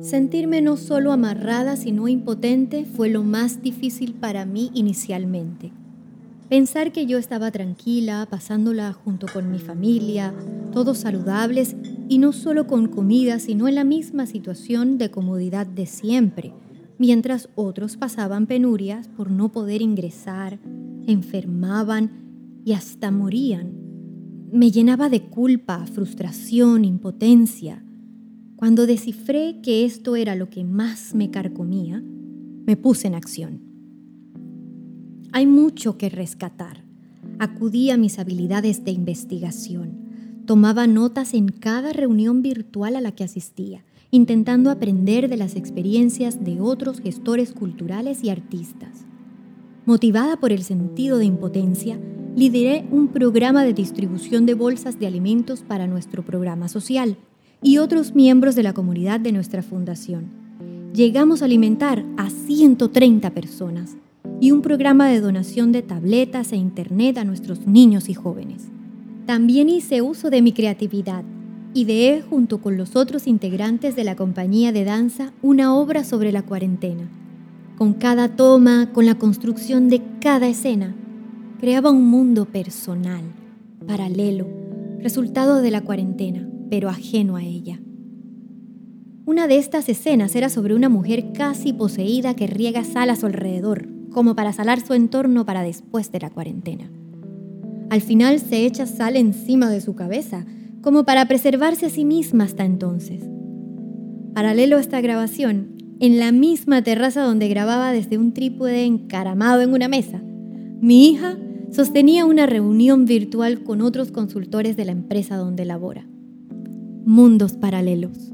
Sentirme no solo amarrada, sino impotente fue lo más difícil para mí inicialmente. Pensar que yo estaba tranquila, pasándola junto con mi familia, todos saludables y no solo con comida, sino en la misma situación de comodidad de siempre, mientras otros pasaban penurias por no poder ingresar, enfermaban y hasta morían. Me llenaba de culpa, frustración, impotencia. Cuando descifré que esto era lo que más me carcomía, me puse en acción. Hay mucho que rescatar. Acudí a mis habilidades de investigación. Tomaba notas en cada reunión virtual a la que asistía, intentando aprender de las experiencias de otros gestores culturales y artistas. Motivada por el sentido de impotencia, lideré un programa de distribución de bolsas de alimentos para nuestro programa social y otros miembros de la comunidad de nuestra fundación. Llegamos a alimentar a 130 personas y un programa de donación de tabletas e internet a nuestros niños y jóvenes. También hice uso de mi creatividad. Ideé junto con los otros integrantes de la compañía de danza una obra sobre la cuarentena. Con cada toma, con la construcción de cada escena, creaba un mundo personal, paralelo, resultado de la cuarentena, pero ajeno a ella. Una de estas escenas era sobre una mujer casi poseída que riega sal a su alrededor, como para salar su entorno para después de la cuarentena. Al final se echa sal encima de su cabeza, como para preservarse a sí misma hasta entonces. Paralelo a esta grabación, en la misma terraza donde grababa desde un trípode encaramado en una mesa, mi hija sostenía una reunión virtual con otros consultores de la empresa donde labora. Mundos paralelos.